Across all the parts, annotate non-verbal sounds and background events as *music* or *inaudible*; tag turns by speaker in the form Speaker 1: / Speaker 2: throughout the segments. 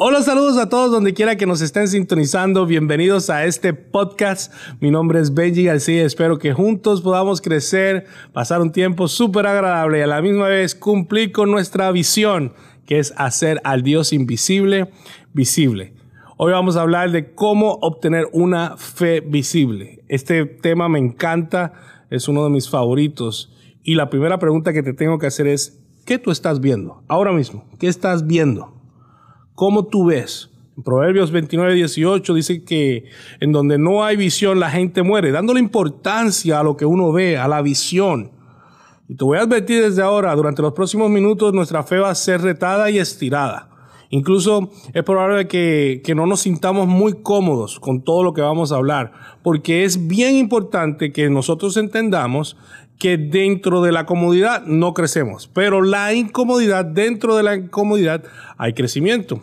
Speaker 1: Hola, saludos a todos donde quiera que nos estén sintonizando. Bienvenidos a este podcast. Mi nombre es Benji García. Espero que juntos podamos crecer, pasar un tiempo súper agradable y a la misma vez cumplir con nuestra visión, que es hacer al Dios invisible visible. Hoy vamos a hablar de cómo obtener una fe visible. Este tema me encanta, es uno de mis favoritos. Y la primera pregunta que te tengo que hacer es, ¿qué tú estás viendo ahora mismo? ¿Qué estás viendo? ¿Cómo tú ves? En Proverbios 29, 18 dice que en donde no hay visión la gente muere, dándole importancia a lo que uno ve, a la visión. Y te voy a advertir desde ahora, durante los próximos minutos nuestra fe va a ser retada y estirada. Incluso es probable que, que, no nos sintamos muy cómodos con todo lo que vamos a hablar, porque es bien importante que nosotros entendamos que dentro de la comodidad no crecemos, pero la incomodidad, dentro de la incomodidad hay crecimiento.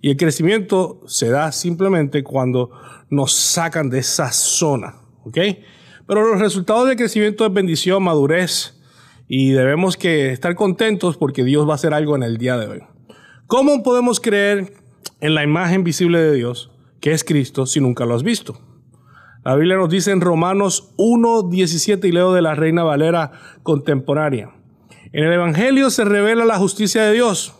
Speaker 1: Y el crecimiento se da simplemente cuando nos sacan de esa zona, ¿ok? Pero los resultados del crecimiento es bendición, madurez, y debemos que estar contentos porque Dios va a hacer algo en el día de hoy. ¿Cómo podemos creer en la imagen visible de Dios, que es Cristo, si nunca lo has visto? La Biblia nos dice en Romanos 1.17 y leo de la Reina Valera contemporánea. En el Evangelio se revela la justicia de Dios,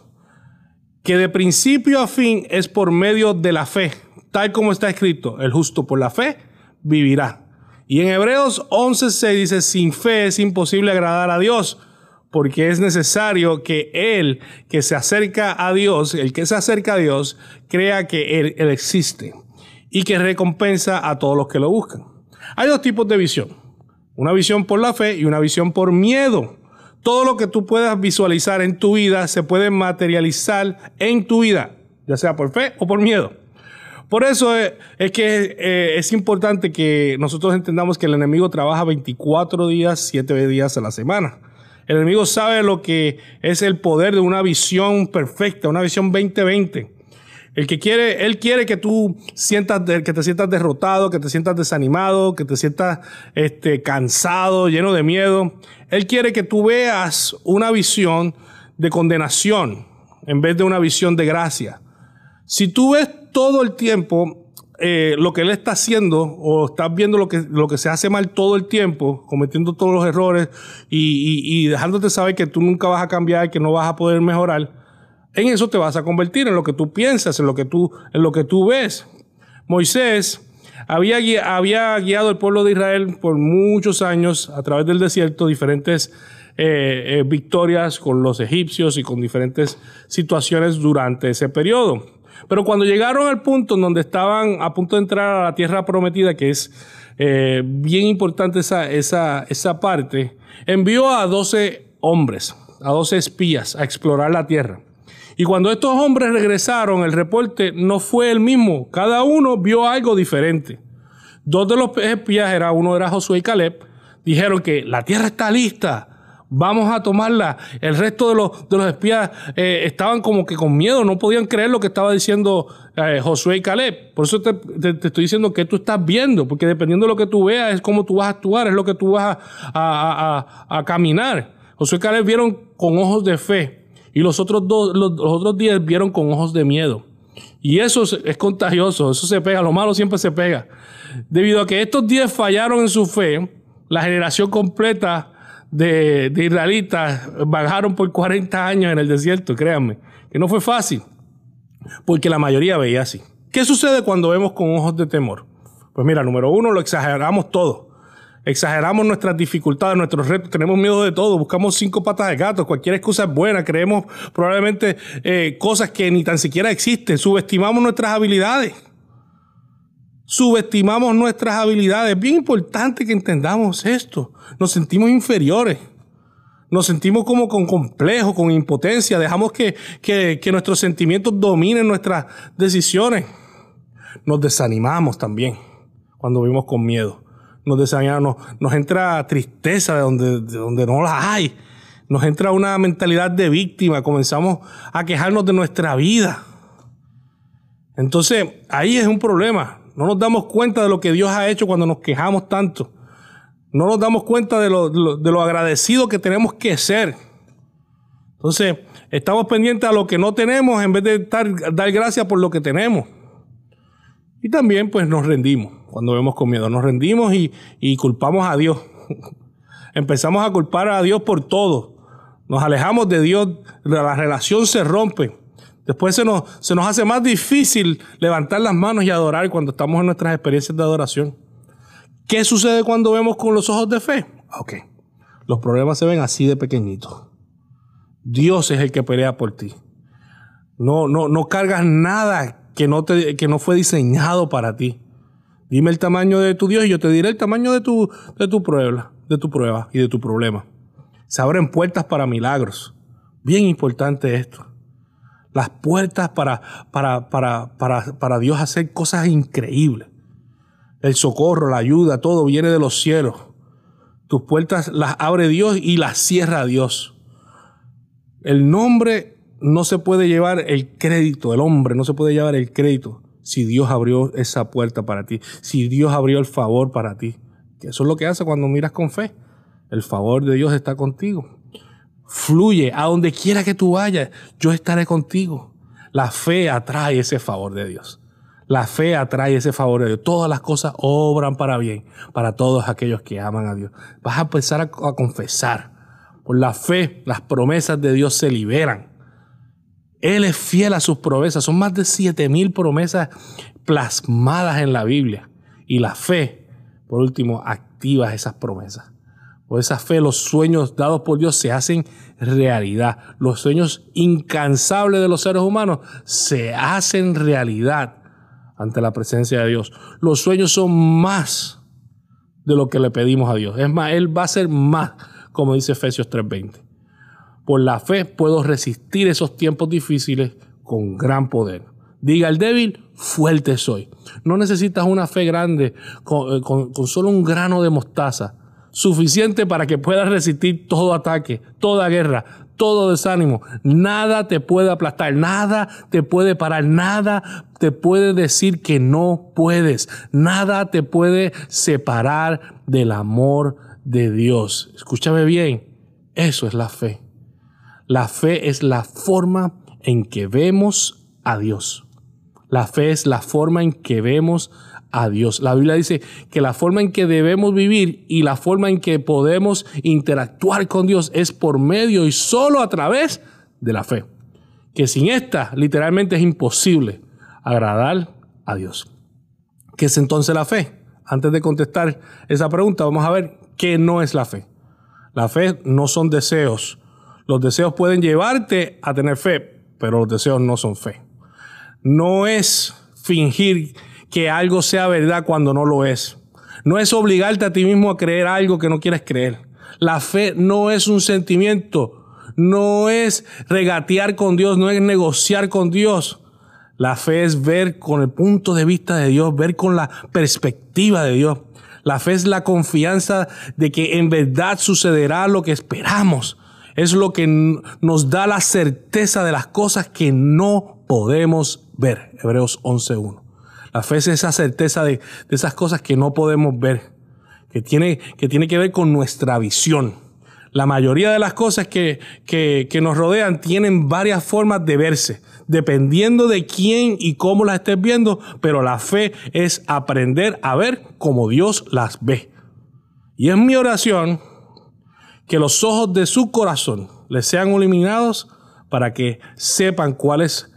Speaker 1: que de principio a fin es por medio de la fe, tal como está escrito, el justo por la fe vivirá. Y en Hebreos 11.6 dice, sin fe es imposible agradar a Dios, porque es necesario que él que se acerca a Dios, el que se acerca a Dios, crea que él existe y que recompensa a todos los que lo buscan. Hay dos tipos de visión. Una visión por la fe y una visión por miedo. Todo lo que tú puedas visualizar en tu vida se puede materializar en tu vida, ya sea por fe o por miedo. Por eso es, que eh, es importante que nosotros entendamos que el enemigo trabaja 24 días, 7 días a la semana. El enemigo sabe lo que es el poder de una visión perfecta, una visión 2020. El que quiere, él quiere que tú sientas, que te sientas derrotado, que te sientas desanimado, que te sientas este, cansado, lleno de miedo. Él quiere que tú veas una visión de condenación en vez de una visión de gracia. Si tú ves todo el tiempo eh, lo que él está haciendo o estás viendo lo que, lo que se hace mal todo el tiempo, cometiendo todos los errores y, y, y dejándote saber que tú nunca vas a cambiar, que no vas a poder mejorar, en eso te vas a convertir, en lo que tú piensas, en lo que tú, en lo que tú ves. Moisés había, había guiado al pueblo de Israel por muchos años a través del desierto, diferentes eh, eh, victorias con los egipcios y con diferentes situaciones durante ese periodo. Pero cuando llegaron al punto en donde estaban a punto de entrar a la tierra prometida, que es eh, bien importante esa, esa, esa parte, envió a 12 hombres, a 12 espías a explorar la tierra. Y cuando estos hombres regresaron, el reporte no fue el mismo. Cada uno vio algo diferente. Dos de los espías, era, uno era Josué y Caleb, dijeron que la tierra está lista. Vamos a tomarla. El resto de los, de los espías eh, estaban como que con miedo, no podían creer lo que estaba diciendo eh, Josué y Caleb. Por eso te, estoy diciendo que tú estás viendo, porque dependiendo de lo que tú veas, es cómo tú vas a actuar, es lo que tú vas a, a caminar. Josué y Caleb vieron con ojos de fe. Y los otros, dos, los, otros diez vieron con ojos de miedo. Y eso es, contagioso, eso se pega, lo malo siempre se pega. Debido a que estos diez fallaron en su fe, la generación completa de, de israelitas bajaron por 40 años en el desierto, créanme, que no fue fácil, porque la mayoría veía así. ¿Qué sucede cuando vemos con ojos de temor? Pues mira, número uno, lo exageramos todo. Exageramos nuestras dificultades, nuestros retos, tenemos miedo de todo, buscamos cinco patas de gato, cualquier excusa es buena, creemos probablemente eh, cosas que ni tan siquiera existen, subestimamos nuestras habilidades. Subestimamos nuestras habilidades. Es bien importante que entendamos esto. Nos sentimos inferiores. Nos sentimos como con complejo, con impotencia. Dejamos que, que, que nuestros sentimientos dominen nuestras decisiones. Nos desanimamos también cuando vivimos con miedo nos desanimamos, nos, entra tristeza de donde, de donde no la hay, nos entra una mentalidad de víctima, comenzamos a quejarnos de nuestra vida. Entonces, ahí es un problema. No nos damos cuenta de lo que Dios ha hecho cuando nos quejamos tanto. No nos damos cuenta de lo, de lo, agradecido que tenemos que ser. Entonces, estamos pendientes a lo que no tenemos en vez de dar gracias por lo que tenemos. Y también pues nos rendimos cuando vemos con miedo. Nos rendimos y, y culpamos a Dios. *laughs* Empezamos a culpar a Dios por todo. Nos alejamos de Dios, la relación se rompe. Después se nos, se nos hace más difícil levantar las manos y adorar cuando estamos en nuestras experiencias de adoración. ¿Qué sucede cuando vemos con los ojos de fe? Ok, los problemas se ven así de pequeñitos. Dios es el que pelea por ti. No, no, no cargas nada que no, te, que no fue diseñado para ti. Dime el tamaño de tu Dios y yo te diré el tamaño de tu, de tu prueba, de tu prueba y de tu problema. Se abren puertas para milagros. Bien importante esto. Las puertas para, para, para, para, para Dios hacer cosas increíbles. El socorro, la ayuda, todo viene de los cielos. Tus puertas las abre Dios y las cierra Dios. El nombre no se puede llevar el crédito, el hombre no se puede llevar el crédito si Dios abrió esa puerta para ti, si Dios abrió el favor para ti. Que eso es lo que hace cuando miras con fe. El favor de Dios está contigo. Fluye a donde quiera que tú vayas, yo estaré contigo. La fe atrae ese favor de Dios. La fe atrae ese favor de Dios. Todas las cosas obran para bien, para todos aquellos que aman a Dios. Vas a empezar a, confesar. Por la fe, las promesas de Dios se liberan. Él es fiel a sus promesas. Son más de siete mil promesas plasmadas en la Biblia. Y la fe, por último, activa esas promesas. Por esa fe, los sueños dados por Dios se hacen realidad. Los sueños incansables de los seres humanos se hacen realidad ante la presencia de Dios. Los sueños son más de lo que le pedimos a Dios. Es más, Él va a ser más, como dice Efesios 3:20. Por la fe puedo resistir esos tiempos difíciles con gran poder. Diga el débil, fuerte soy. No necesitas una fe grande con, con solo un grano de mostaza suficiente para que puedas resistir todo ataque, toda guerra, todo desánimo. Nada te puede aplastar, nada te puede parar, nada te puede decir que no puedes, nada te puede separar del amor de Dios. Escúchame bien, eso es la fe. La fe es la forma en que vemos a Dios. La fe es la forma en que vemos a Dios. La Biblia dice que la forma en que debemos vivir y la forma en que podemos interactuar con Dios es por medio y solo a través de la fe. Que sin esta literalmente es imposible agradar a Dios. ¿Qué es entonces la fe? Antes de contestar esa pregunta, vamos a ver qué no es la fe. La fe no son deseos. Los deseos pueden llevarte a tener fe, pero los deseos no son fe. No es fingir que algo sea verdad cuando no lo es. No es obligarte a ti mismo a creer algo que no quieres creer. La fe no es un sentimiento, no es regatear con Dios, no es negociar con Dios. La fe es ver con el punto de vista de Dios, ver con la perspectiva de Dios. La fe es la confianza de que en verdad sucederá lo que esperamos. Es lo que nos da la certeza de las cosas que no podemos ver. Hebreos 11.1. La fe es esa certeza de, esas cosas que no podemos ver, que tiene, que ver con nuestra visión. La mayoría de las cosas que, que, que nos rodean tienen varias formas de verse, dependiendo de quién y cómo las estés viendo, pero la fe es aprender a ver como Dios las ve. Y es mi oración que los ojos de su corazón les sean iluminados para que sepan cuál es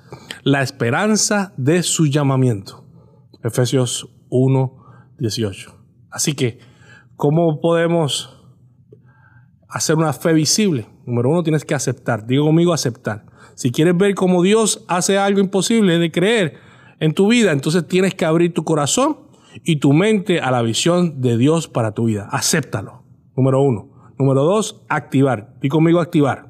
Speaker 1: la esperanza de su llamamiento Efesios 1, 18. Así que, ¿cómo podemos hacer una fe visible? Número uno, tienes que aceptar. Digo conmigo, aceptar. Si quieres ver cómo Dios hace algo imposible de creer en tu vida, entonces tienes que abrir tu corazón y tu mente a la visión de Dios para tu vida. Acéptalo. Número uno. Número dos, activar. Digo conmigo, activar.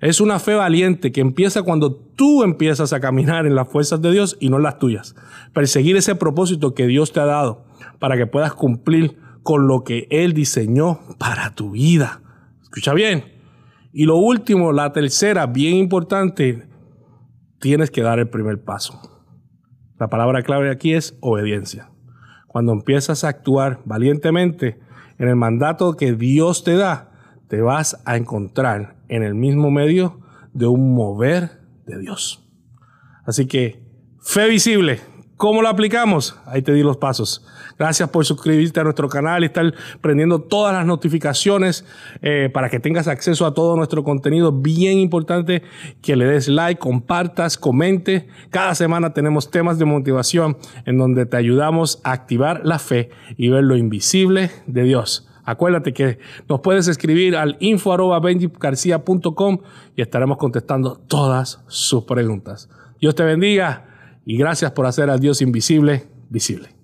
Speaker 1: Es una fe valiente que empieza cuando tú empiezas a caminar en las fuerzas de Dios y no en las tuyas. Perseguir ese propósito que Dios te ha dado para que puedas cumplir con lo que Él diseñó para tu vida. Escucha bien. Y lo último, la tercera, bien importante, tienes que dar el primer paso. La palabra clave aquí es obediencia. Cuando empiezas a actuar valientemente en el mandato que Dios te da, te vas a encontrar en el mismo medio de un mover de Dios. Así que, fe visible, ¿cómo lo aplicamos? Ahí te di los pasos. Gracias por suscribirte a nuestro canal y estar prendiendo todas las notificaciones eh, para que tengas acceso a todo nuestro contenido. Bien importante que le des like, compartas, comente. Cada semana tenemos temas de motivación en donde te ayudamos a activar la fe y ver lo invisible de Dios. Acuérdate que nos puedes escribir al info y estaremos contestando todas sus preguntas. Dios te bendiga y gracias por hacer al Dios invisible visible.